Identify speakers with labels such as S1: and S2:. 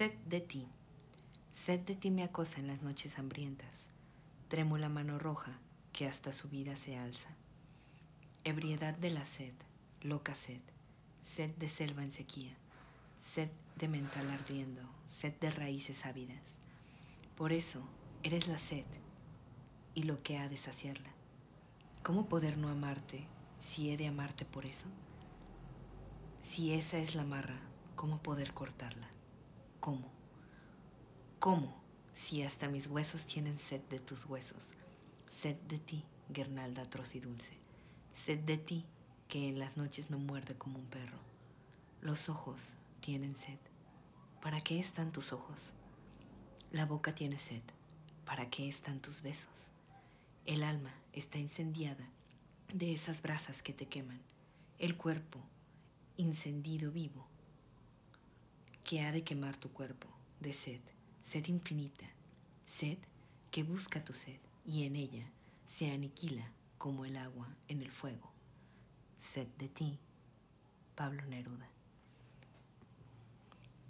S1: Sed de ti. Sed de ti me acosa en las noches hambrientas. Trémula mano roja que hasta su vida se alza. Ebriedad de la sed, loca sed, sed de selva en sequía, sed de mental ardiendo, sed de raíces ávidas. Por eso eres la sed y lo que ha de saciarla. ¿Cómo poder no amarte si he de amarte por eso? Si esa es la marra, ¿cómo poder cortarla? ¿Cómo? ¿Cómo si hasta mis huesos tienen sed de tus huesos? Sed de ti, guirnalda atroz y dulce. Sed de ti, que en las noches me muerde como un perro. Los ojos tienen sed. ¿Para qué están tus ojos? La boca tiene sed. ¿Para qué están tus besos? El alma está incendiada de esas brasas que te queman. El cuerpo, incendido vivo, que ha de quemar tu cuerpo de sed, sed infinita, sed que busca tu sed y en ella se aniquila como el agua en el fuego. Sed de ti, Pablo Neruda.